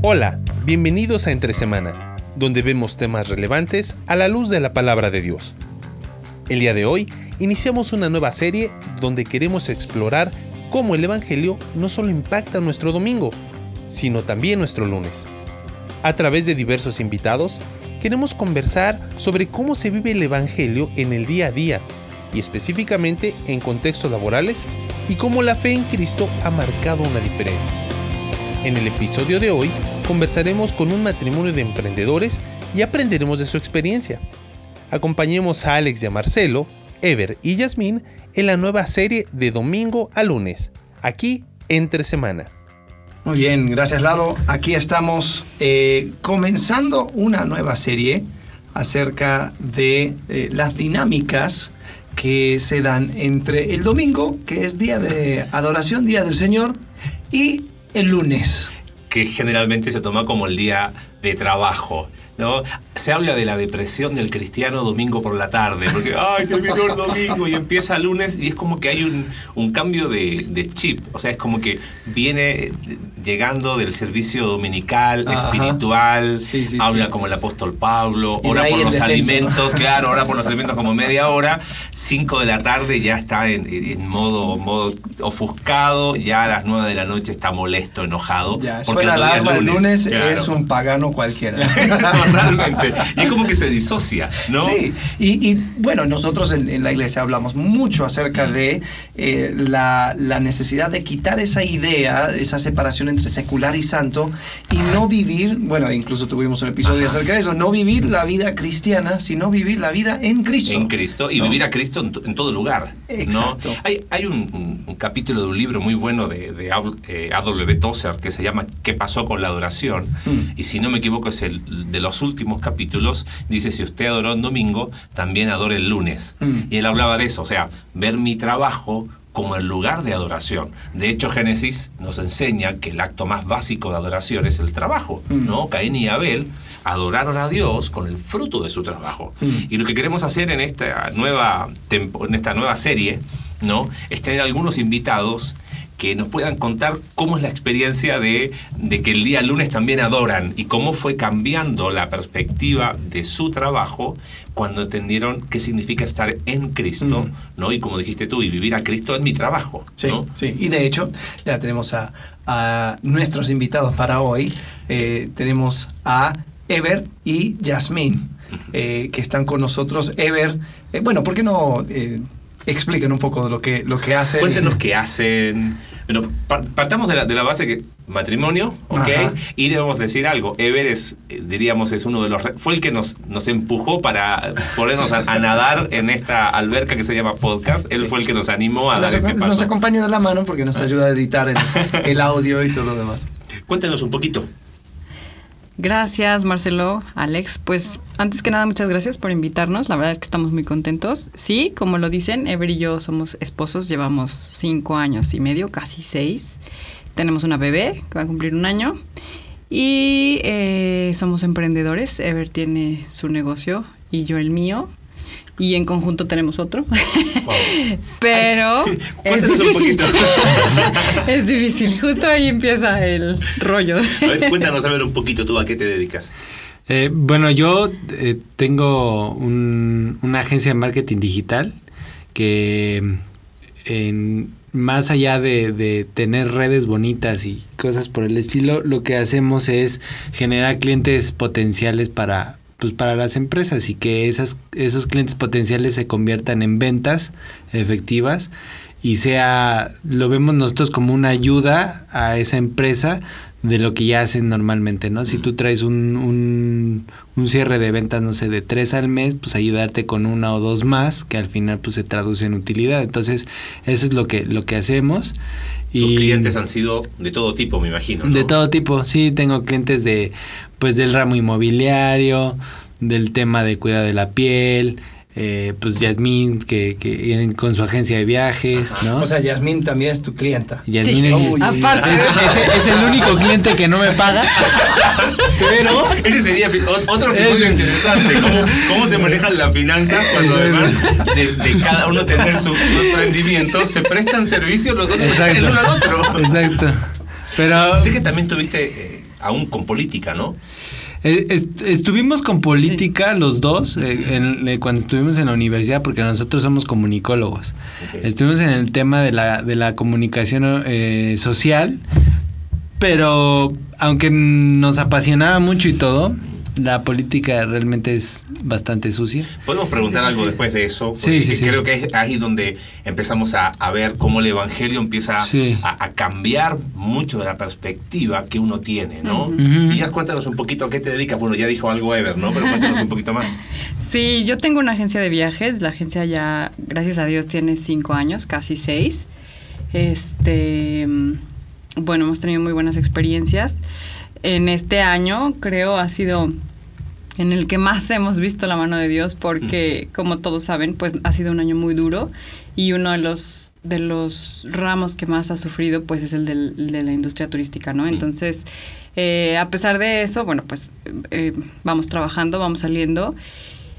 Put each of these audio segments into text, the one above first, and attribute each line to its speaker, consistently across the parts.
Speaker 1: Hola, bienvenidos a Entre Semana, donde vemos temas relevantes a la luz de la palabra de Dios. El día de hoy iniciamos una nueva serie donde queremos explorar cómo el Evangelio no solo impacta nuestro domingo, sino también nuestro lunes. A través de diversos invitados, queremos conversar sobre cómo se vive el Evangelio en el día a día y específicamente en contextos laborales y cómo la fe en Cristo ha marcado una diferencia. En el episodio de hoy conversaremos con un matrimonio de emprendedores y aprenderemos de su experiencia. Acompañemos a Alex y a Marcelo, Ever y Yasmín en la nueva serie de domingo a lunes, aquí entre semana.
Speaker 2: Muy bien, gracias Lalo. Aquí estamos eh, comenzando una nueva serie acerca de eh, las dinámicas que se dan entre el domingo, que es día de adoración, día del Señor, y el lunes.
Speaker 3: Que generalmente se toma como el día de trabajo. ¿no? Se habla de la depresión del cristiano domingo por la tarde, porque ¡ay, terminó el domingo! Y empieza el lunes y es como que hay un, un cambio de, de, chip. O sea, es como que viene llegando del servicio dominical, Ajá. espiritual, sí, sí, habla sí. como el apóstol Pablo, ora por los descenso. alimentos, claro, ora por los alimentos como media hora, 5 de la tarde ya está en, en, modo, modo ofuscado, ya a las 9 de la noche está molesto, enojado.
Speaker 2: Ya, porque suena alarma el lunes, lunes claro. es un pagano cualquiera.
Speaker 3: Totalmente. Y es como que se disocia, ¿no?
Speaker 2: Sí, y, y bueno, nosotros en, en, la iglesia hablamos mucho acerca de eh, la, la necesidad de quitar esa idea, esa separación entre secular y santo y no vivir, bueno, incluso tuvimos un episodio Ajá. acerca de eso, no vivir la vida cristiana, sino vivir la vida en Cristo.
Speaker 3: En Cristo y ¿no? vivir a Cristo en, en, todo lugar.
Speaker 2: Exacto.
Speaker 3: ¿no? Hay, hay un, capítulo de un libro muy bueno de, de eh, A.W. Tozer que se llama ¿Qué pasó con la adoración? Mm. Y si no me equivoco es el de los últimos capítulos, dice si usted adoró un domingo, también adore el lunes. Mm. Y él hablaba de eso, o sea, ver mi trabajo como el lugar de adoración. De hecho, Génesis nos enseña que el acto más básico de adoración es el trabajo, mm. ¿no? Caín y Abel adoraron a Dios con el fruto de su trabajo. Mm. Y lo que queremos hacer en esta nueva en esta nueva serie, ¿no? Es tener algunos invitados que nos puedan contar cómo es la experiencia de, de, que el día lunes también adoran y cómo fue cambiando la perspectiva de su trabajo cuando entendieron qué significa estar en Cristo, mm. ¿no? Y como dijiste tú, y vivir a Cristo en mi trabajo.
Speaker 2: Sí,
Speaker 3: ¿no?
Speaker 2: sí. Y de hecho, ya tenemos a, a nuestros invitados para hoy. Eh, tenemos a Ever y Yasmín, eh, que están con nosotros. Ever, eh, bueno, ¿por qué no expliquen un poco de lo que, lo que hacen.
Speaker 3: Cuéntenos qué hacen. Bueno, partamos de la, de la base que matrimonio, ¿ok? Ajá. Y debemos decir algo. Ever es, diríamos, es uno de los. Fue el que nos, nos empujó para ponernos a, a nadar en esta alberca que se llama podcast. Él sí. fue el que nos animó a
Speaker 2: nos,
Speaker 3: dar este paso.
Speaker 2: Nos acompaña de la mano porque nos ayuda a editar el, el audio y todo lo demás.
Speaker 3: Cuéntenos un poquito.
Speaker 4: Gracias, Marcelo, Alex. Pues antes que nada, muchas gracias por invitarnos. La verdad es que estamos muy contentos. Sí, como lo dicen, Ever y yo somos esposos, llevamos cinco años y medio, casi seis. Tenemos una bebé que va a cumplir un año. Y eh, somos emprendedores. Ever tiene su negocio y yo el mío y en conjunto tenemos otro. Wow. Pero
Speaker 3: Ay,
Speaker 4: es difícil. es difícil. Justo ahí empieza el rollo.
Speaker 3: A ver, cuéntanos a ver un poquito tú a qué te dedicas.
Speaker 5: Eh, bueno, yo eh, tengo un, una agencia de marketing digital que en, más allá de, de, tener redes bonitas y cosas por el estilo, lo que hacemos es generar clientes potenciales para, pues para las empresas y que esas, esos clientes potenciales se conviertan en ventas efectivas y sea, lo vemos nosotros como una ayuda a esa empresa de lo que ya hacen normalmente, ¿no? Si tú traes un, un, un, cierre de ventas, no sé, de tres al mes, pues ayudarte con una o dos más, que al final pues se traduce en utilidad. Entonces, eso es lo que, lo que hacemos.
Speaker 3: Y Tus clientes han sido de todo tipo, me imagino. ¿no?
Speaker 5: De todo tipo, sí, tengo clientes de, pues del ramo inmobiliario, del tema de cuidado de la piel, eh, pues Yasmín, que, que, con su agencia de viajes, ¿no?
Speaker 2: O sea, Yasmín también es tu clienta.
Speaker 5: Yasmín sí. es, Aparte. Es, es, es, el único cliente que no me paga. pero.
Speaker 3: Ese sería otro episodio interesante. ¿Cómo, ¿Cómo, se manejan las finanzas cuando además de, de, cada uno tener su, su emprendimiento se prestan servicios los dos el uno al otro?
Speaker 5: Exacto. Pero.
Speaker 3: Sé que también tuviste. Eh, aún con política, ¿no?
Speaker 5: Eh, est- estuvimos con política los dos eh, en- eh, cuando estuvimos en la universidad porque nosotros somos comunicólogos. Estuvimos en el tema de la, de la comunicación eh, social, pero aunque nos apasionaba mucho y todo, la política realmente es bastante sucia.
Speaker 3: Podemos preguntar algo después de eso, porque
Speaker 5: Sí, sí,
Speaker 3: creo que es ahí donde empezamos a, a ver cómo el Evangelio empieza
Speaker 5: Sí.
Speaker 3: a, a cambiar mucho de la perspectiva que uno tiene, ¿no? Y ya cuéntanos un poquito a qué te dedicas. Bueno, ya dijo algo Ever, ¿no? Pero cuéntanos un poquito más.
Speaker 4: Sí, yo tengo una agencia de viajes. La agencia ya, gracias a Dios, tiene cinco años, casi seis. Este, mm, bueno, hemos tenido muy buenas experiencias. En este año, creo, ha sido en el que más hemos visto la mano de Dios, porque, como todos saben, pues ha sido un año muy duro y uno de los de los ramos que más ha sufrido, pues es el del- de la industria turística, ¿no? Entonces, eh, a pesar de eso, bueno, pues eh, vamos trabajando, vamos saliendo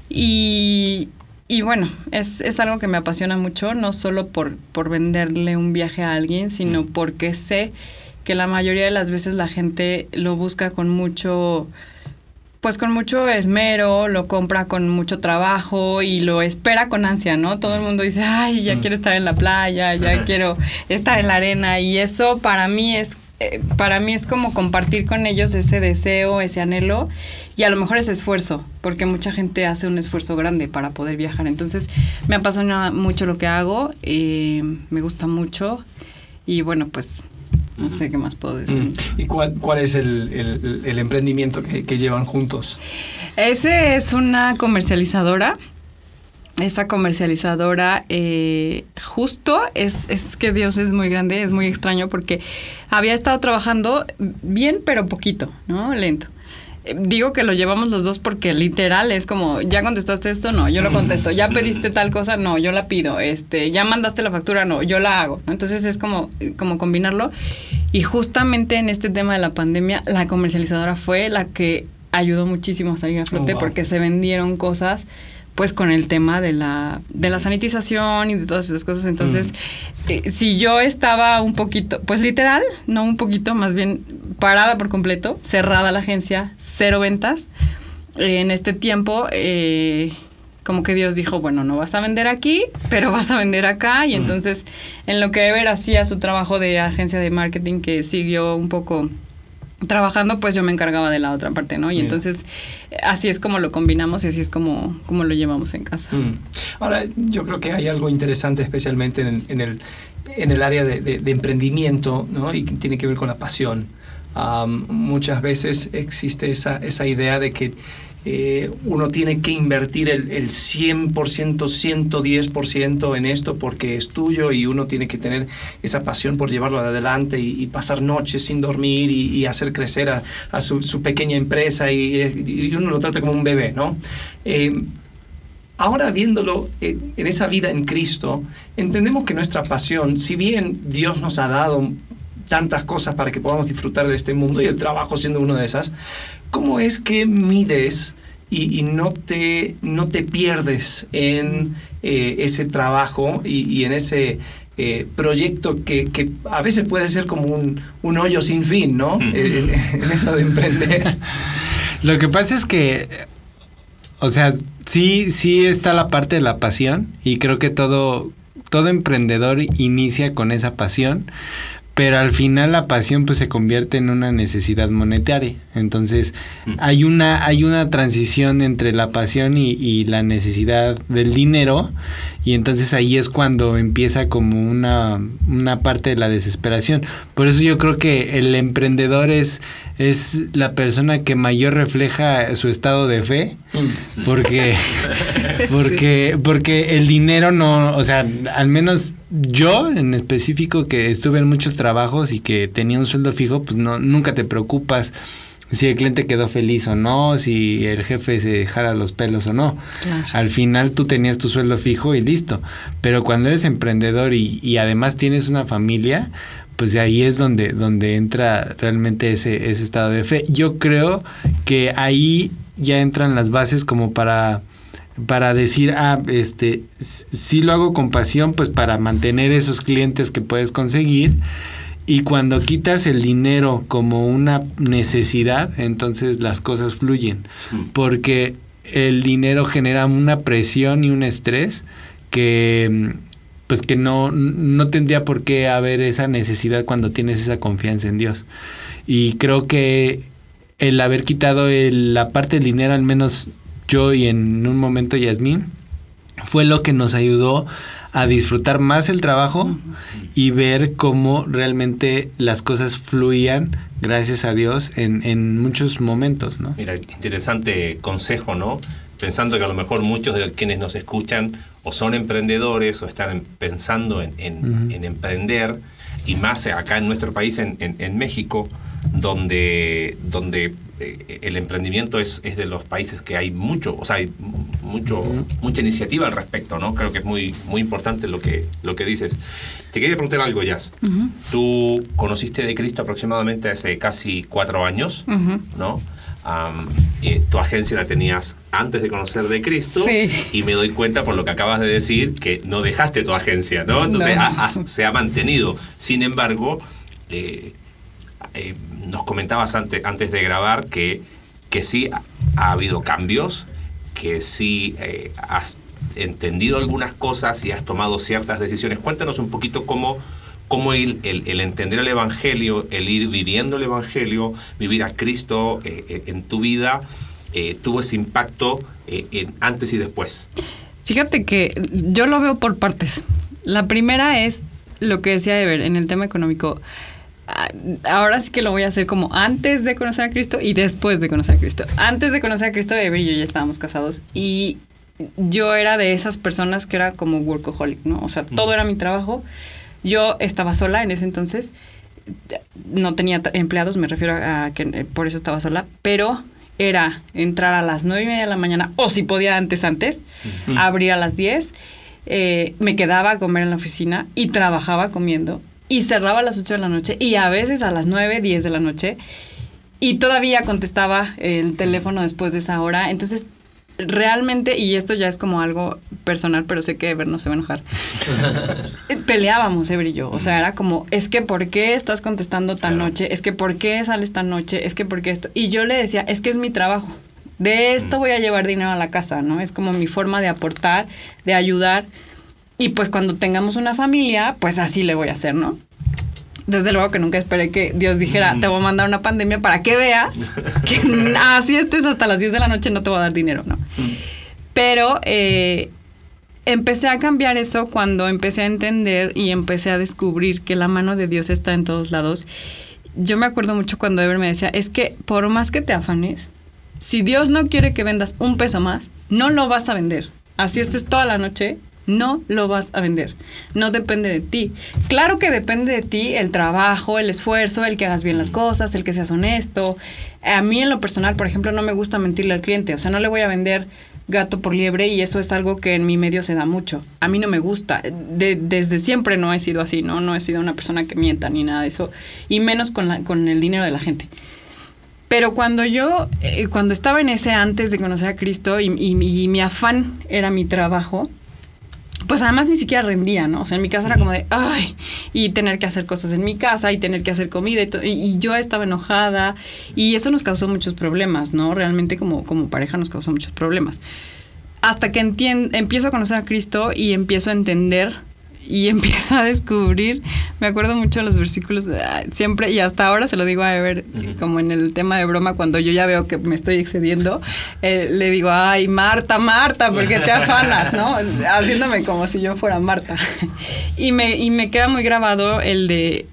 Speaker 4: y, y bueno, es, es algo que me apasiona mucho, no solo por, por venderle un viaje a alguien, sino porque sé que la mayoría de las veces la gente lo busca con mucho, pues con mucho esmero, lo compra con mucho trabajo y lo espera con ansia, ¿no? Todo el mundo dice, ay, ya quiero estar en la playa, ya quiero estar en la arena y eso para mí es eh, para mí es como compartir con ellos ese deseo, ese anhelo y a lo mejor ese esfuerzo, porque mucha gente hace un esfuerzo grande para poder viajar. Entonces me apasiona mucho lo que hago, eh, me gusta mucho y bueno, pues no sé qué más puedo decir.
Speaker 2: Mm. ¿Y cuál, cuál es el, el- el emprendimiento que, que llevan juntos?
Speaker 4: Ese es una comercializadora. Esa comercializadora, eh, justo, es, es que Dios es muy grande, es muy extraño porque había estado trabajando bien, pero poquito, ¿no? Lento. Digo que lo llevamos los dos porque literal es como, ya contestaste esto, no, yo lo contesto, ya pediste tal cosa, no, yo la pido, este, ya mandaste la factura, no, yo la hago. Entonces es como, como combinarlo. Y justamente en este tema de la pandemia, la comercializadora fue la que ayudó muchísimo a salir a flote
Speaker 2: Oh, wow.
Speaker 4: porque se vendieron cosas pues con el tema de la, de la sanitización y de todas esas cosas. Entonces, eh, si yo estaba un poquito, pues literal, no un poquito, más bien parada por completo, cerrada la agencia, cero ventas, en este tiempo, eh, como que Dios dijo, bueno, no vas a vender aquí, pero vas a vender acá. Y entonces, en lo que Ever hacía su trabajo de agencia de marketing, que siguió un poco trabajando, pues yo me encargaba de la otra parte, ¿no? Y
Speaker 2: Bien.
Speaker 4: entonces así es como lo combinamos y así es como, como lo llevamos en casa.
Speaker 2: Mm. Ahora, yo creo que hay algo interesante, especialmente en, en el, en el área de, de- de emprendimiento, ¿no? y tiene que ver con la pasión. Muchas veces existe esa, esa idea de que eh, uno tiene que invertir el, el 100%, 110% en esto porque es tuyo y uno tiene que tener esa pasión por llevarlo adelante y, pasar noches sin dormir y, hacer crecer a, su, pequeña empresa y, y uno lo trata como un bebé, ¿no? Eh, Ahora viéndolo eh, en esa vida en Cristo, entendemos que nuestra pasión, si bien Dios nos ha dado tantas cosas para que podamos disfrutar de este mundo y el trabajo siendo una de esas, ¿cómo es que mides y, y no, te, no te pierdes en eh, ese trabajo y, y en ese eh, proyecto que, que a veces puede ser como un, un hoyo sin fin, ¿no?
Speaker 3: Mm.
Speaker 2: Eh, en, en eso de emprender.
Speaker 5: Lo que pasa es que, o sea, sí, sí está la parte de la pasión y creo que todo, todo emprendedor inicia con esa pasión, pero al final la pasión pues se convierte en una necesidad monetaria. Entonces hay una, hay una transición entre la pasión y, y la necesidad del dinero y entonces ahí es cuando empieza como una, una parte de la desesperación. Por eso yo creo que el emprendedor es, es la persona que mayor refleja su estado de fe.
Speaker 2: Mm.
Speaker 5: Porque, porque, porque el dinero no, o sea, al menos yo en específico que estuve en muchos trabajos y que tenía un sueldo fijo, pues no, nunca te preocupas si el cliente quedó feliz o no, si el jefe se dejara los pelos o no.
Speaker 4: Claro.
Speaker 5: Al final tú tenías tu sueldo fijo y listo. Pero cuando eres emprendedor y, y además tienes una familia, pues de ahí es donde, donde entra realmente ese, ese estado de fe. Yo creo que ahí ya entran las bases como para para decir, ah, este, si lo hago con pasión, pues para mantener esos clientes que puedes conseguir Y cuando quitas el dinero como una necesidad, entonces las cosas fluyen.
Speaker 3: Mm.
Speaker 5: Porque el dinero genera una presión y un estrés que pues que no, no tendría por qué haber esa necesidad cuando tienes esa confianza en Dios. Y creo que el haber quitado el- la parte del dinero, al menos yo y en un momento Yasmín, fue lo que nos ayudó a disfrutar más el trabajo y ver cómo realmente las cosas fluían, gracias a Dios, en, en muchos momentos, ¿no?
Speaker 3: Mira, interesante consejo, ¿no? Pensando que a lo mejor muchos de quienes nos escuchan o son emprendedores o están pensando en, en- en emprender, y más acá en nuestro país, en, en- en México, donde, donde eh, el emprendimiento es, es de los países que hay mucho, o sea, hay mu- mucho, mucha iniciativa al respecto, ¿no? Creo que es muy, muy importante lo que, lo que dices. Te quería preguntar algo, Jazz. Tú conociste de Cristo aproximadamente hace casi cuatro años,
Speaker 4: Ujú.
Speaker 3: ¿no? Am, eh, tu agencia la tenías antes de conocer de Cristo
Speaker 4: Sí.
Speaker 3: y me doy cuenta por lo que acabas de decir que no dejaste tu agencia, ¿no? Entonces
Speaker 4: No.
Speaker 3: ha- se ha mantenido. Sin embargo, eh, eh, nos comentabas antes, antes de grabar que, que sí ha, ha habido cambios, que sí eh, has entendido algunas cosas y has tomado ciertas decisiones. Cuéntanos un poquito cómo, cómo el, entender el Evangelio, el ir viviendo el Evangelio, vivir a Cristo eh, eh, en tu vida, eh, tuvo ese impacto en antes y después.
Speaker 4: Fíjate que yo lo veo por partes. La primera es lo que decía Ever en el tema económico. Ah, Ahora sí que lo voy a hacer como antes de conocer a Cristo y después de conocer a Cristo. Antes de conocer a Cristo, Ever y yo ya estábamos casados y yo era de esas personas que era como workaholic, ¿no? O sea, todo era mi trabajo. Yo estaba sola en ese entonces. No tenía empleados, me refiero a que eh, por eso estaba sola, pero era entrar a las nueve y media de la mañana, o si podía antes, antes, abrir a las 10, eh, me quedaba a comer en la oficina y trabajaba comiendo y cerraba a las 8 de la noche y a veces a las 9, 10 de la noche y todavía contestaba el teléfono después de esa hora. Entonces, realmente, y esto ya es como algo personal, pero sé que Ever no se va a enojar. Peleábamos, Ever y yo. O sea, era como, es que ¿por qué estás contestando tan
Speaker 3: Claro.
Speaker 4: noche? Es que ¿por qué sales tan noche? Es que ¿por qué esto? Y yo le decía, es que es mi trabajo. De esto voy a llevar dinero a la casa, ¿no? Es como mi forma de aportar, de ayudar. Y pues cuando tengamos una familia, pues así le voy a hacer, ¿no? Desde luego que nunca esperé que Dios dijera, te voy a mandar una pandemia para que veas que así estés hasta las 10 de la noche no te voy a dar dinero, ¿no? Pero eh, empecé a cambiar eso cuando empecé a entender y empecé a descubrir que la mano de Dios está en todos lados. Yo me acuerdo mucho cuando Ever me decía, es que por más que te afanes, si Dios no quiere que vendas un peso más, no lo vas a vender. Así estés toda la noche, no lo vas a vender. No depende de ti. Claro que depende de ti el trabajo, el esfuerzo, el que hagas bien las cosas, el que seas honesto. A mí en lo personal, por ejemplo, no me gusta mentirle al cliente. O sea, no le voy a vender gato por liebre y eso es algo que en mi medio se da mucho. A mí no me gusta. De- desde siempre no he sido así, ¿no? No he sido una persona que mienta ni nada de eso. Y menos con, con el dinero de la gente. Pero cuando yo, eh, cuando estaba en ese antes de conocer a Cristo y mi afán era mi trabajo, pues además ni siquiera rendía, ¿no? O sea, en mi casa era como de, ay, y tener que hacer cosas en mi casa y tener que hacer comida y, y- yo estaba enojada y eso nos causó muchos problemas, ¿no? Realmente como, como pareja nos causó muchos problemas. Hasta que empiezo a conocer a Cristo y empiezo a entender y empiezo a descubrir, me acuerdo mucho de los versículos, ah, siempre y hasta ahora se lo digo a Ever,
Speaker 3: Ujú.
Speaker 4: como en el tema de broma, cuando yo ya veo que me estoy excediendo, eh, le digo, ay, Marta, Marta, ¿por qué te afanas? ¿no? Haciéndome como si yo fuera Marta. Y me, y me queda muy grabado el de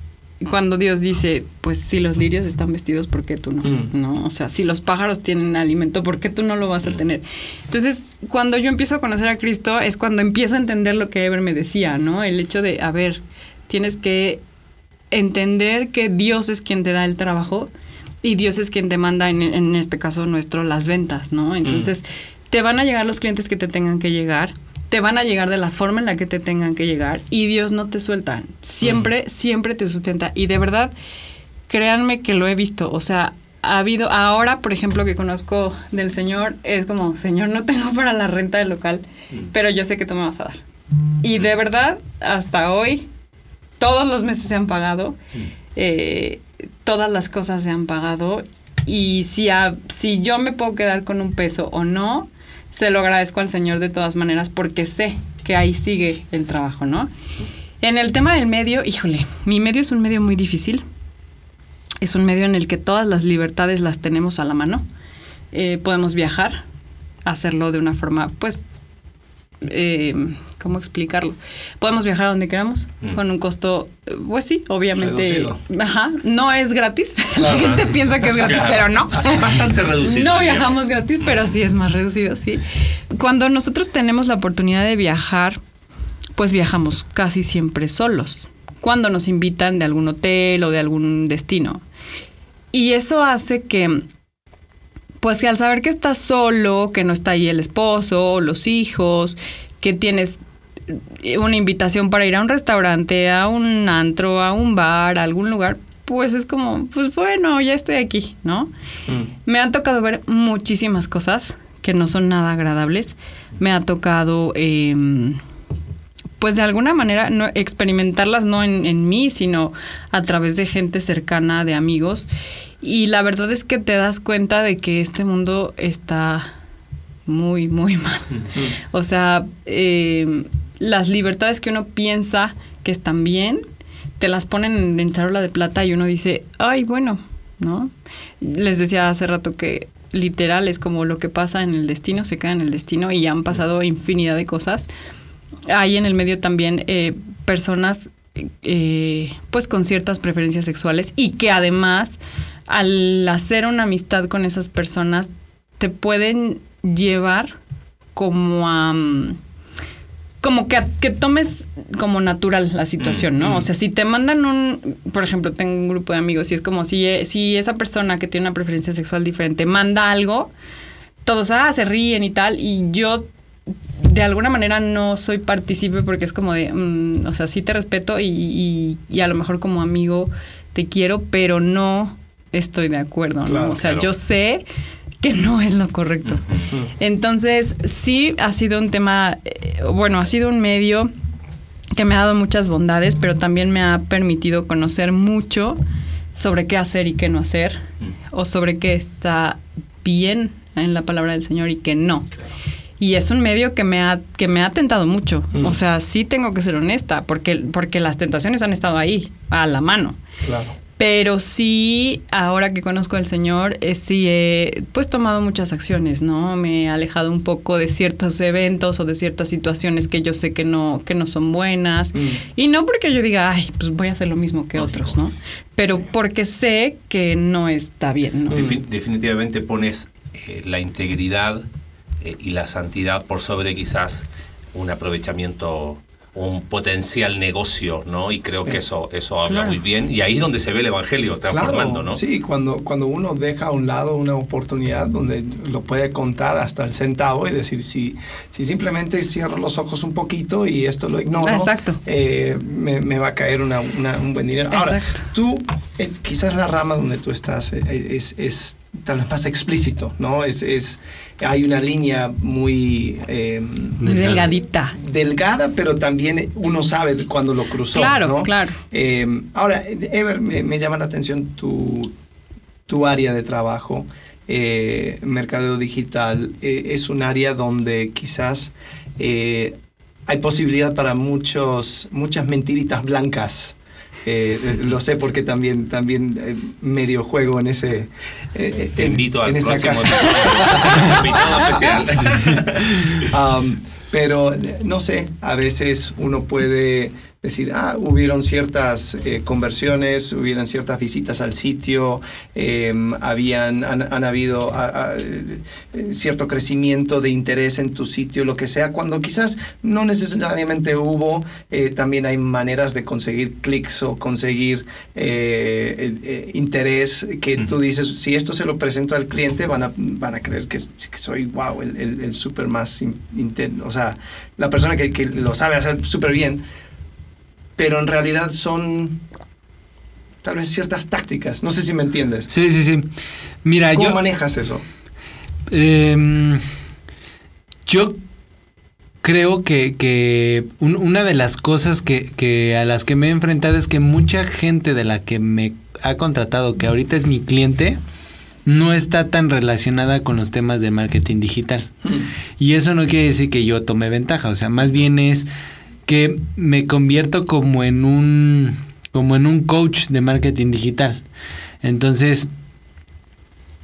Speaker 4: cuando Dios dice, pues si los lirios están vestidos, ¿por qué tú no?
Speaker 2: Mm.
Speaker 4: ¿No? O sea, si los pájaros tienen alimento, ¿por qué tú no lo vas a tener? Entonces, cuando yo empiezo a conocer a Cristo, es cuando empiezo a entender lo que Ever me decía, ¿no? El hecho de, a ver, tienes que entender que Dios es quien te da el trabajo y Dios es quien te manda, en, en este caso nuestro, las ventas, ¿no? Entonces, te van a llegar los clientes que te tengan que llegar, te van a llegar de la forma en la que te tengan que llegar y Dios no te suelta. Siempre, siempre te sustenta. Y de verdad, créanme que lo he visto. O sea, ha habido, ahora, por ejemplo, que conozco del Señor, es como, Señor, no tengo para la renta del local, pero yo sé que tú me vas a dar. Y de verdad, hasta hoy, todos los meses se han pagado, eh, todas las cosas se han pagado y si, si yo me puedo quedar con un peso o no, se lo agradezco al Señor de todas maneras porque sé que ahí sigue el trabajo, ¿no? En el tema del medio, híjole, mi medio es un medio muy difícil. Es un medio en el que todas las libertades las tenemos a la mano. Eh, podemos viajar, hacerlo de una forma, pues, eh, ¿cómo explicarlo? Podemos viajar a donde queramos mm. con un costo, pues sí, obviamente, ajá, no es gratis. La gente piensa que es gratis, pero no.
Speaker 3: Bastante reducido.
Speaker 4: No viajamos gratis, pero sí es más reducido, sí. Cuando nosotros tenemos la oportunidad de viajar, pues viajamos casi siempre solos. Cuando nos invitan de algún hotel o de algún destino. Y eso hace que pues que al saber que estás solo, que no está ahí el esposo, los hijos, que tienes una invitación para ir a un restaurante, a un antro, a un bar, a algún lugar, pues es como, pues bueno, ya estoy aquí, ¿no? Mm. Me han tocado ver muchísimas cosas que no son nada agradables. Me ha tocado, em, pues de alguna manera, no, experimentarlas no en, en, mí, sino a través de gente cercana, de amigos. Y la verdad es que te das cuenta de que este mundo está muy, muy mal. O sea, em, las libertades que uno piensa que están bien, te las ponen en charola de plata y uno dice, ay, bueno, ¿no? Les decía hace rato que literal es como lo que pasa en el destino, se queda en el destino y han pasado infinidad de cosas. Hay en el medio también eh, personas eh, pues con ciertas preferencias sexuales y que además al hacer una amistad con esas personas te pueden llevar como a mm, como que, que tomes como natural la situación, ¿no? Mm, o sea, mm. si te mandan un, por ejemplo, tengo un grupo de amigos y es como si, si esa persona que tiene una preferencia sexual diferente manda algo, todos, ah, se ríen y tal, y yo de alguna manera no soy partícipe porque es como de, o sea, sí te respeto y, y, a lo mejor como amigo te quiero, pero no estoy de acuerdo, ¿no? o sea, yo sé que no es lo correcto. Entonces, sí ha sido un tema, eh, bueno, ha sido un medio que me ha dado muchas bondades, pero también me ha permitido conocer mucho sobre qué hacer y qué no hacer, o sobre qué está bien en la palabra del Señor y qué no. Y es un medio que me ha, que me ha tentado mucho. O sea, sí tengo que ser honesta, porque, porque las tentaciones han estado ahí, a la mano. Claro. Pero sí, ahora que conozco al Señor, eh, sí he pues tomado muchas acciones, ¿no? Me he alejado un poco de ciertos eventos o de ciertas situaciones que yo sé que no, que no son buenas. Mm. Y no porque yo diga, ay, pues voy a hacer lo mismo que otros, ¿no? Pero porque sé que no está bien, ¿no?
Speaker 3: definitivamente pones eh, la integridad eh, y la santidad por sobre quizás un aprovechamiento un potencial negocio, ¿no? Y creo que eso, eso habla muy bien. Y ahí es donde se ve el Evangelio transformando, ¿no?
Speaker 2: Sí, cuando, cuando uno deja a un lado una oportunidad donde lo puede contar hasta el centavo y decir, si, si simplemente cierro los ojos un poquito y esto lo ignoro,
Speaker 4: Exacto.
Speaker 2: Eh, me, va a caer una, un buen dinero. Ahora, tú, eh, quizás la rama donde tú estás eh, es, es tal vez más explícito, ¿no? Es, es hay una línea muy...
Speaker 4: Eh, delgadita.
Speaker 2: Delgada, pero también uno sabe cuando lo cruzó.
Speaker 4: Claro, claro.
Speaker 2: Eh, ahora, Ever, me, llama la atención tu, tu área de trabajo. Eh, mercado digital es un área donde quizás hay posibilidad para muchos, muchas mentiritas blancas. Eh, lo sé porque también, también eh, medio juego en ese.
Speaker 3: Eh, Te invito al próximo
Speaker 2: especial. Um, pero no sé, a veces uno puede decir, ah, hubieron ciertas eh, conversiones, hubieron ciertas visitas al sitio, em, habían, han, habido eh, cierto crecimiento de interés en tu sitio, lo que sea, cuando quizás no necesariamente hubo, eh, también hay maneras de conseguir clics o conseguir interés que tú dices, si esto se lo presento al cliente, van a, van a creer que, soy, wow, el, el, súper más, o sea, la persona que, que lo sabe hacer súper bien pero en realidad son tal vez ciertas tácticas. No sé si me entiendes.
Speaker 5: Sí, sí, sí. Mira,
Speaker 2: ¿Cómo manejas eso?
Speaker 5: Em, yo creo que, que una de las cosas que, que, a las que me he enfrentado es que mucha gente de la que me ha contratado, que ahorita es mi cliente, no está tan relacionada con los temas de marketing digital. Hmm. Y eso no quiere decir que yo tome ventaja, o sea, más bien es que me convierto como en un como en un coach de marketing digital. Entonces,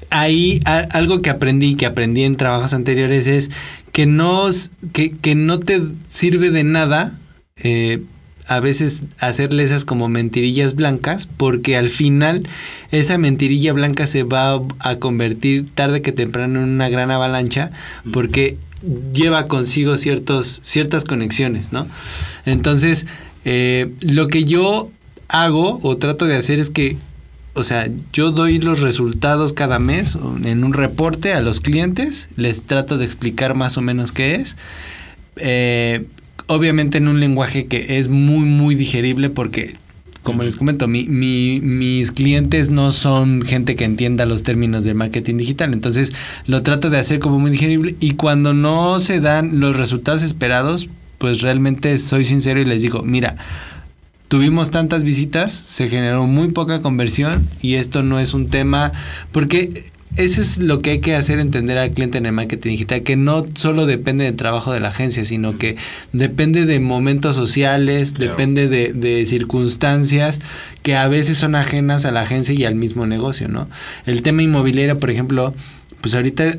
Speaker 5: ahí algo que aprendí, que aprendí en trabajos anteriores es que no, que, no te sirve de nada eh, a veces hacerle esas como mentirillas blancas, porque al final esa mentirilla blanca se va a convertir tarde que temprano en una gran avalancha, porque lleva consigo ciertos, ciertas conexiones, ¿no? Entonces, eh, lo que yo hago o trato de hacer es que o sea, yo doy los resultados cada mes en un reporte a los clientes, les trato de explicar más o menos qué es. Eh, obviamente en un lenguaje que es muy, muy digerible porque, como les comento, mi, mis clientes no son gente que entienda los términos del marketing digital. Entonces lo trato de hacer como muy digerible y cuando no se dan los resultados esperados, pues realmente soy sincero y les digo, mira, tuvimos tantas visitas, se generó muy poca conversión y esto no es un tema, porque eso es lo que hay que hacer entender al cliente en el marketing digital, que no solo depende del trabajo de la agencia, sino que depende de momentos sociales, depende de, de, circunstancias que a veces son ajenas a la agencia y al mismo negocio, ¿no? El tema inmobiliario, por ejemplo, pues ahorita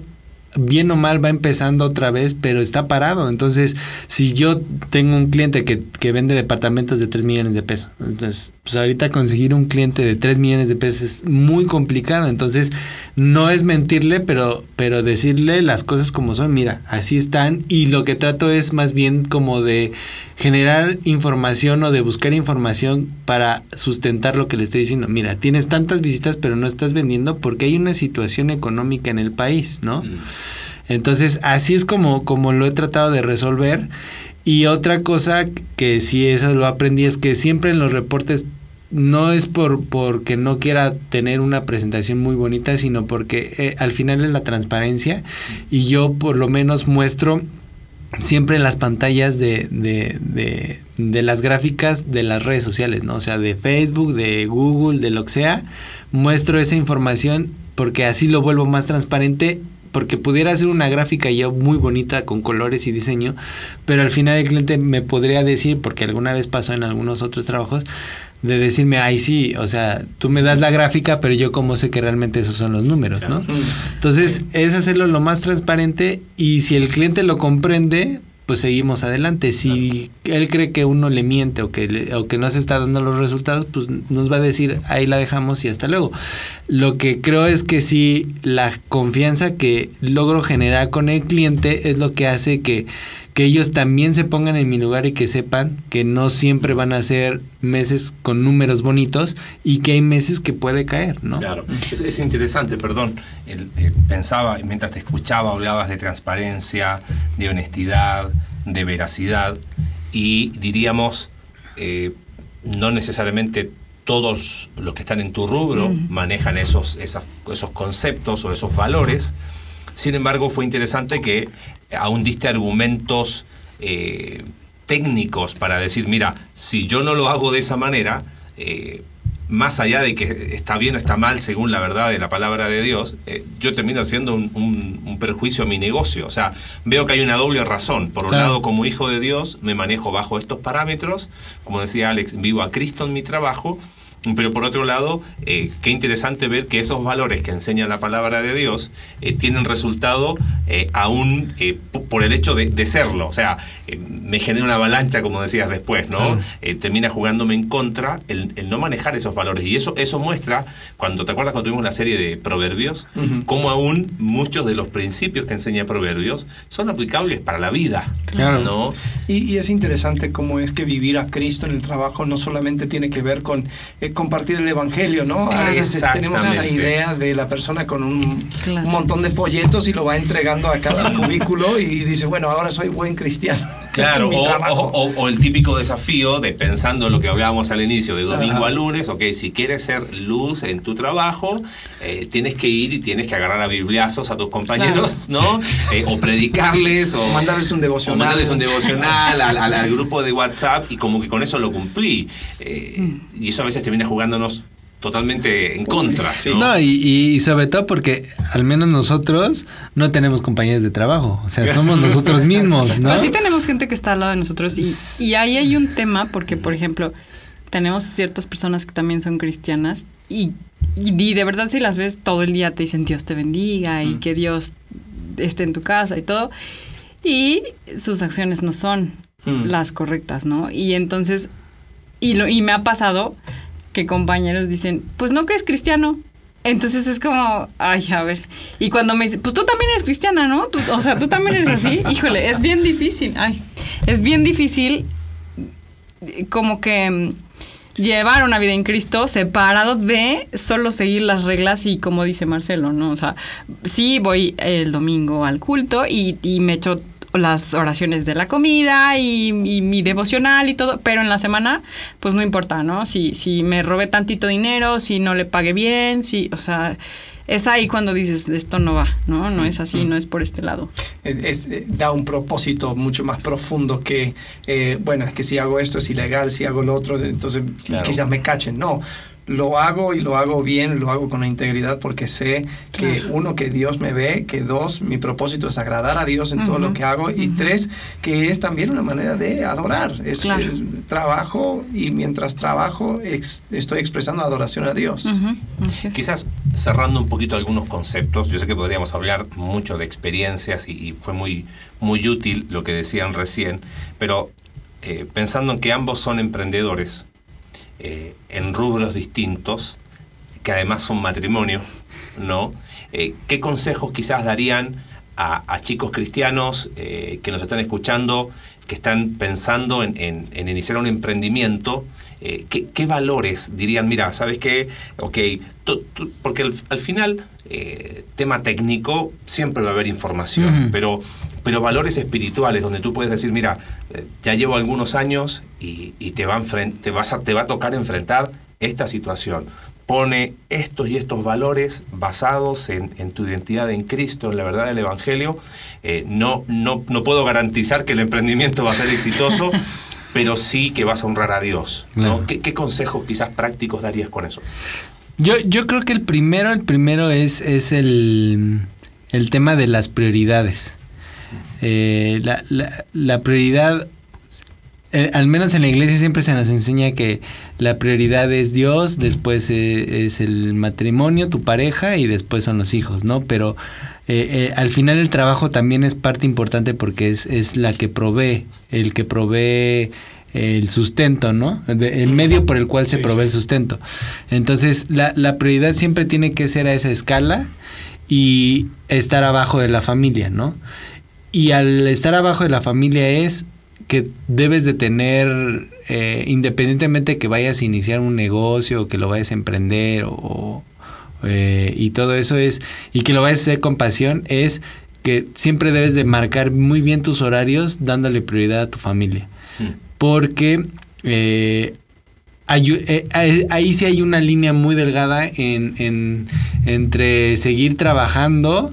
Speaker 5: bien o mal va empezando otra vez, pero está parado. Entonces, si yo tengo un cliente que, que, vende departamentos de 3 millones de pesos, entonces, pues ahorita conseguir un cliente de 3 millones de pesos es muy complicado. Entonces, no es mentirle, pero, pero decirle las cosas como son. Mira, así están. Y lo que trato es más bien como de generar información o de buscar información para sustentar lo que le estoy diciendo. Mira, tienes tantas visitas pero no estás vendiendo porque hay una situación económica en el país, ¿no? Mm. Entonces, así es como, como lo he tratado de resolver. Y otra cosa que sí eso lo aprendí es que siempre en los reportes no es por porque no quiera tener una presentación muy bonita, sino porque eh, al final es la transparencia y yo por lo menos muestro siempre las pantallas de, de, de, de, las gráficas de las redes sociales, ¿no? O sea, de Facebook, de Google, de lo que sea, muestro esa información porque así lo vuelvo más transparente porque pudiera hacer una gráfica ya muy bonita con colores y diseño, pero al final el cliente me podría decir, porque alguna vez pasó en algunos otros trabajos, de decirme, ay sí, o sea, tú me das la gráfica, pero yo como sé que realmente esos son los números, ¿no? Entonces, es hacerlo lo más transparente y si el cliente lo comprende, pues seguimos adelante. Si él cree que uno le miente o que, o que no se está dando los resultados, pues nos va a decir, ahí la dejamos y hasta luego. Lo que creo es que sí, la confianza que logro generar con el cliente es lo que hace que que ellos también se pongan en mi lugar y que sepan que no siempre van a ser meses con números bonitos y que hay meses que puede caer, ¿no?
Speaker 3: Claro, es, interesante, perdón, pensaba, mientras te escuchaba, hablabas de transparencia, de honestidad, de veracidad y diríamos, eh, no necesariamente todos los que están en tu rubro mm. manejan esos, esos conceptos o esos valores. Sin embargo, fue interesante que aún diste argumentos eh, técnicos para decir, mira, si yo no lo hago de esa manera, eh, más allá de que está bien o está mal según la verdad de la palabra de Dios, eh, yo termino haciendo un, perjuicio a mi negocio. O sea, veo que hay una doble razón. Por un lado, como hijo de Dios, me manejo bajo estos parámetros. Como decía Alex, vivo a Cristo en mi trabajo. Pero por otro lado, eh, qué interesante ver que esos valores que enseña la palabra de Dios eh, tienen resultado eh, aún por el hecho de, serlo. O sea, me genera una avalancha, como decías después, ¿no? termina jugándome en contra el, no manejar esos valores. Y eso, eso muestra, cuando te acuerdas cuando tuvimos la serie de Proverbios, cómo aún muchos de los principios que enseña Proverbios son aplicables para la vida. ¿no?
Speaker 2: Y, y, es interesante cómo es que vivir a Cristo en el trabajo no solamente tiene que ver con compartir el evangelio, ¿no? A veces tenemos esa idea de la persona con un, montón de folletos y lo va entregando a cada cubículo y dice, bueno, ahora soy buen cristiano.
Speaker 3: Claro,
Speaker 2: mi
Speaker 3: o, el típico desafío de pensando en lo que hablábamos al inicio, de domingo
Speaker 2: Ajá.
Speaker 3: a lunes, ok, si quieres ser luz en tu trabajo, eh, tienes que ir y tienes que agarrar a bibliazos a tus compañeros, ¿no? Eh, o predicarles, o
Speaker 2: mandarles un devocional.
Speaker 3: o mandarles un devocional al, al- al grupo de WhatsApp y como que con eso lo cumplí. Eh, y eso a veces termina jugándonos totalmente en contra.
Speaker 2: Sí.
Speaker 3: ¿no?
Speaker 5: No, y, y sobre todo porque al menos nosotros no tenemos compañeros de trabajo. O sea, somos nosotros mismos, ¿no?
Speaker 4: Pero sí tenemos gente que está al lado de nosotros y, y ahí hay un tema porque, por ejemplo, tenemos ciertas personas que también son cristianas y, y, y de verdad si las ves todo el día te dicen Dios te bendiga y que Dios esté en tu casa y todo y sus acciones no son
Speaker 2: Mm.
Speaker 4: las correctas, ¿no? Y entonces, y, lo, y me ha pasado que compañeros dicen, pues no crees cristiano. Entonces es como, ay, a ver. Y cuando me dicen, pues tú también eres cristiana, ¿no? Tú- o sea, tú también eres así. Híjole, es bien difícil. Ay, es bien difícil como que mm, llevar una vida en Cristo separado de solo seguir las reglas y como dice Marcelo, ¿no? O sea, sí voy el domingo al culto y, y me echo las oraciones de la comida y, y mi devocional y todo, pero en la semana, pues no importa, ¿no? Si, si me robé tantito dinero, si no le pagué bien, si, o sea, es ahí cuando dices, esto no va, ¿no? No es así, no es por este lado.
Speaker 2: Es- es, eh, da un propósito mucho más profundo que, eh, bueno, es que si hago esto es ilegal, si hago lo otro, entonces
Speaker 3: Claro.
Speaker 2: quizás me cachen. No, lo hago y lo hago bien, lo hago con integridad porque sé que
Speaker 4: Claro.
Speaker 2: uno, que Dios me ve, que dos, mi propósito es agradar a Dios en todo lo que hago y tres, que es también una manera de adorar. Es,
Speaker 4: Claro.
Speaker 2: es trabajo y mientras trabajo ex- estoy expresando adoración a Dios.
Speaker 3: Quizás cerrando un poquito algunos conceptos, yo sé que podríamos hablar mucho de experiencias y, y fue muy, muy útil lo que decían recién, pero eh, pensando en que ambos son emprendedores eh, en rubros distintos, que además son matrimonio, ¿no? Eh, ¿Qué consejos quizás darían a, a chicos cristianos eh, que nos están escuchando, que están pensando en, en- en iniciar un emprendimiento? Eh, ¿qué, qué valores dirían? Mira, ¿sabes qué? Ok, tú- tú- porque al, al final, eh, tema técnico, siempre va a haber información, pero, pero valores espirituales, donde tú puedes decir, mira, eh, ya llevo algunos años y, y te, va te, vas a, te va a tocar enfrentar esta situación. Pone estos y estos valores basados en, en tu identidad en Cristo, en la verdad del Evangelio. Eh, no, no, no puedo garantizar que el emprendimiento va a ser exitoso, pero sí que vas a honrar a Dios. ¿no? ¿Qué, qué consejos quizás prácticos darías con eso?
Speaker 5: Yo, yo creo que el primero, el primero es, es el, el tema de las prioridades. Eh, la, la- la prioridad, eh, al menos en la iglesia siempre se nos enseña que la prioridad es Dios, después eh, es el matrimonio, tu pareja y después son los hijos, ¿no? Pero al final el trabajo también es parte importante porque es, es la que provee, el que provee el sustento, ¿no? De- el medio por el cual se provee el sustento. Entonces, la, la prioridad siempre tiene que ser a esa escala y estar abajo de la familia, ¿no? Y al estar abajo de la familia es que debes de tener, eh, independientemente que vayas a iniciar un negocio o que lo vayas a emprender o, eh, y todo eso es, y que lo vayas a hacer con pasión, es que siempre debes de marcar muy bien tus horarios dándole prioridad a tu familia. Porque eh, hay- eh, ahí- ahí sí hay una línea muy delgada en, en- entre seguir trabajando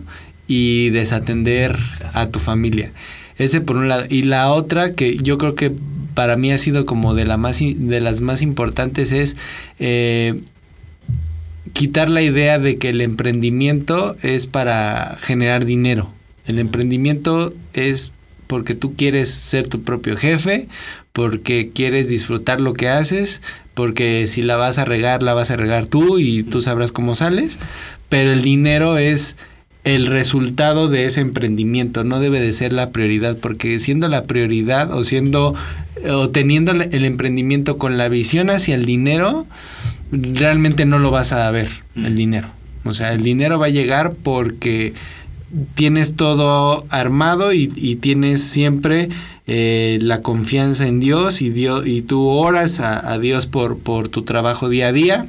Speaker 5: y desatender a tu familia. Ese por un lado. Y la otra que yo creo que para mí ha sido como de, la más, de las más importantes es eh, quitar la idea de que el emprendimiento es para generar dinero. El emprendimiento es porque tú quieres ser tu propio jefe, porque quieres disfrutar lo que haces, porque si la vas a regar, la vas a regar tú y tú sabrás cómo sales, pero el dinero es el resultado de ese emprendimiento, no debe de ser la prioridad, porque siendo la prioridad o siendo o teniendo el emprendimiento con la visión hacia el dinero, realmente no lo vas a ver, el
Speaker 3: Mm.
Speaker 5: dinero. O sea, el dinero va a llegar porque tienes todo armado y, y tienes siempre eh, la confianza en Dios y, Dios, y tú oras a, a Dios por, por tu trabajo día a día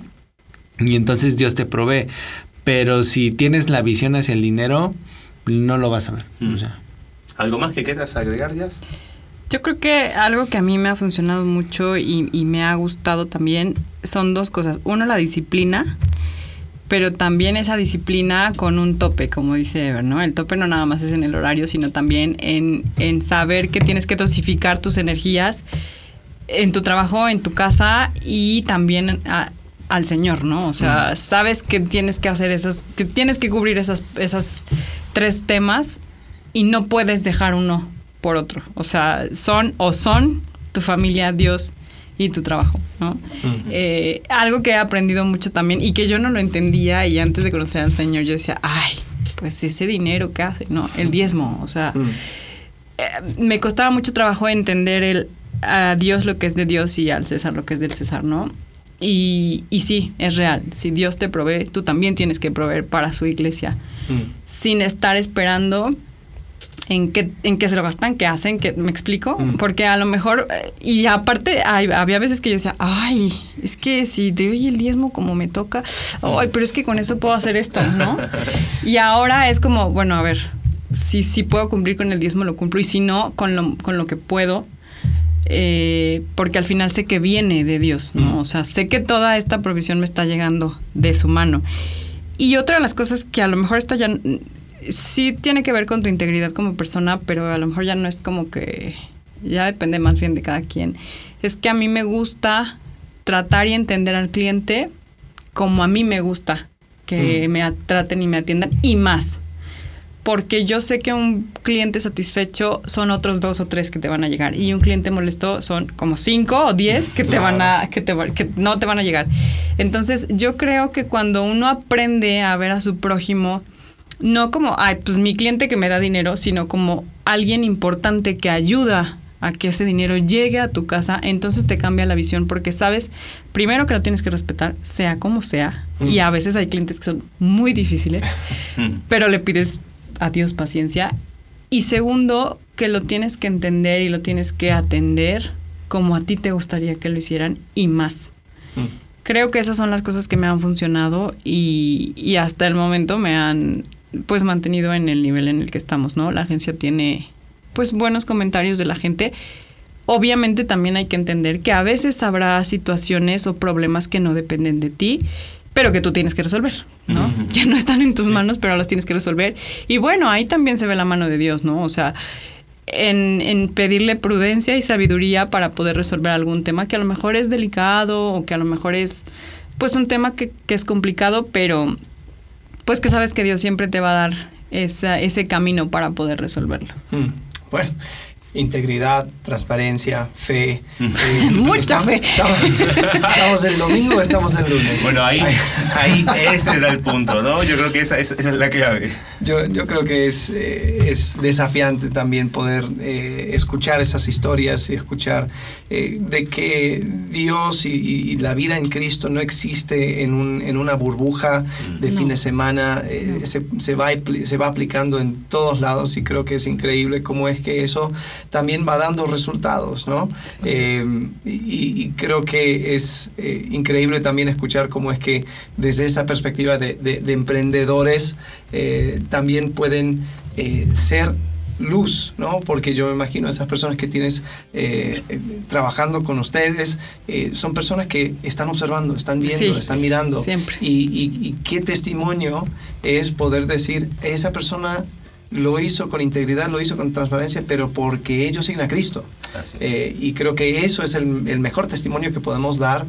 Speaker 5: y entonces Dios te provee. Pero si tienes la visión hacia el dinero, no lo vas a ver.
Speaker 3: Mm.
Speaker 5: O sea,
Speaker 3: ¿Algo más que quieras agregar, Jazz?
Speaker 4: Yo creo que algo que a mí me ha funcionado mucho y, y me ha gustado también son dos cosas. Uno, la disciplina, pero también esa disciplina con un tope, como dice Ever, ¿no? El tope no nada más es en el horario, sino también en, en saber que tienes que dosificar tus energías en tu trabajo, en tu casa y también a- al Señor, ¿no? O sea, sabes que tienes que hacer esas, que tienes que cubrir esas, esas tres temas y no puedes dejar uno por otro. O sea, son o son tu familia, Dios y tu trabajo, ¿no? Eh, algo que he aprendido mucho también y que yo no lo entendía y antes de conocer al Señor yo decía, ay, pues ese dinero que hace, ¿no? El diezmo, o sea, eh, me costaba mucho trabajo entender el a Dios lo que es de Dios y al César lo que es del César, ¿no? Y, y sí, es real. Si Dios te provee, tú también tienes que proveer para su iglesia. Sin estar esperando en qué, en qué se lo gastan, qué hacen, qué, ¿me explico? Porque a lo mejor, eh, y aparte hay- había veces que yo decía, ay, es que si doy el diezmo como me toca, ay, pero es que con eso puedo hacer esto, ¿no? Y ahora es como, bueno, a ver, si, si puedo cumplir con el diezmo, lo cumplo, y si no, con lo, con lo que puedo, eh, porque al final sé que viene de Dios, ¿no? O sea, sé que toda esta provisión me está llegando de su mano. Y otra de las cosas que a lo mejor está ya sí tiene que ver con tu integridad como persona, pero a lo mejor ya no es como que ya depende más bien de cada quien. Es que a mí me gusta tratar y entender al cliente como a mí me gusta que me traten y me atiendan y más. Porque yo sé que un cliente satisfecho son otros dos o tres que te van a llegar. Y un cliente molesto son como cinco o diez que te van a, que te que no te van a llegar. Entonces, yo creo que cuando uno aprende a ver a su prójimo, no como, ay, pues mi cliente que me da dinero, sino como alguien importante que ayuda a que ese dinero llegue a tu casa, entonces te cambia la visión porque sabes, primero que lo tienes que respetar, sea como sea, y a veces hay clientes que son muy difíciles, pero le pides a Dios paciencia. Y segundo, que lo tienes que entender y lo tienes que atender como a ti te gustaría que lo hicieran y más. Creo que esas son las cosas que me han funcionado y, y hasta el momento me han pues mantenido en el nivel en el que estamos, ¿no? La agencia tiene pues buenos comentarios de la gente. Obviamente también hay que entender que a veces habrá situaciones o problemas que no dependen de ti, pero que tú tienes que resolver, ¿no? Que no están en tus manos, pero los tienes que resolver. Y bueno, ahí también se ve la mano de Dios, ¿no? O sea, en, en pedirle prudencia y sabiduría para poder resolver algún tema que a lo mejor es delicado o que a lo mejor es pues un tema que, que es complicado, pero pues que sabes que Dios siempre te va a dar esa- ese camino para poder resolverlo.
Speaker 2: Mm, Bueno, integridad, transparencia, fe. eh,
Speaker 4: Mucha
Speaker 2: estamos,
Speaker 4: fe.
Speaker 2: Estamos, estamos el domingo, estamos el lunes.
Speaker 3: Bueno, ahí, ahí ese era el punto, ¿no? Yo creo que esa, esa- esa es la clave.
Speaker 2: Yo, yo creo que es, eh, es desafiante también poder eh, escuchar esas historias y escuchar eh, de que Dios y, y la vida en Cristo no existe en, un, en una burbuja de
Speaker 4: No.
Speaker 2: fin de semana, eh, se, se va, se va aplicando en todos lados y creo que es increíble cómo es que eso también va dando resultados, ¿no? Eh, y, y creo que es eh, increíble también escuchar cómo es que desde esa perspectiva de, de- de emprendedores eh, también pueden ser luz, ¿no? Porque yo me imagino esas personas que tienes eh, trabajando con ustedes eh, son personas que están observando, están viendo,
Speaker 4: Sí,
Speaker 2: están mirando.
Speaker 4: siempre.
Speaker 2: Y, y- y qué testimonio es poder decir, esa persona lo hizo con integridad, lo hizo con transparencia, pero porque ellos siguen a Cristo. Eh, y creo que eso es el, el mejor testimonio que podemos dar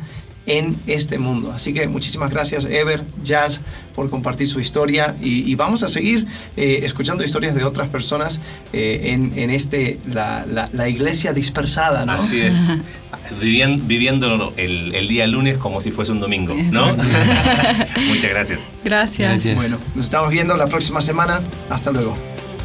Speaker 2: en este mundo. Así que muchísimas gracias Ever, Jazz, por compartir su historia y, y vamos a seguir eh, escuchando historias de otras personas eh, en, en este, la, la- la iglesia dispersada, ¿no?
Speaker 3: Así es. Viviendo, viviendo el, el día lunes como si fuese un domingo, ¿no? Muchas gracias.
Speaker 4: Gracias.
Speaker 5: Gracias.
Speaker 2: Bueno, nos estamos viendo la próxima semana. Hasta luego.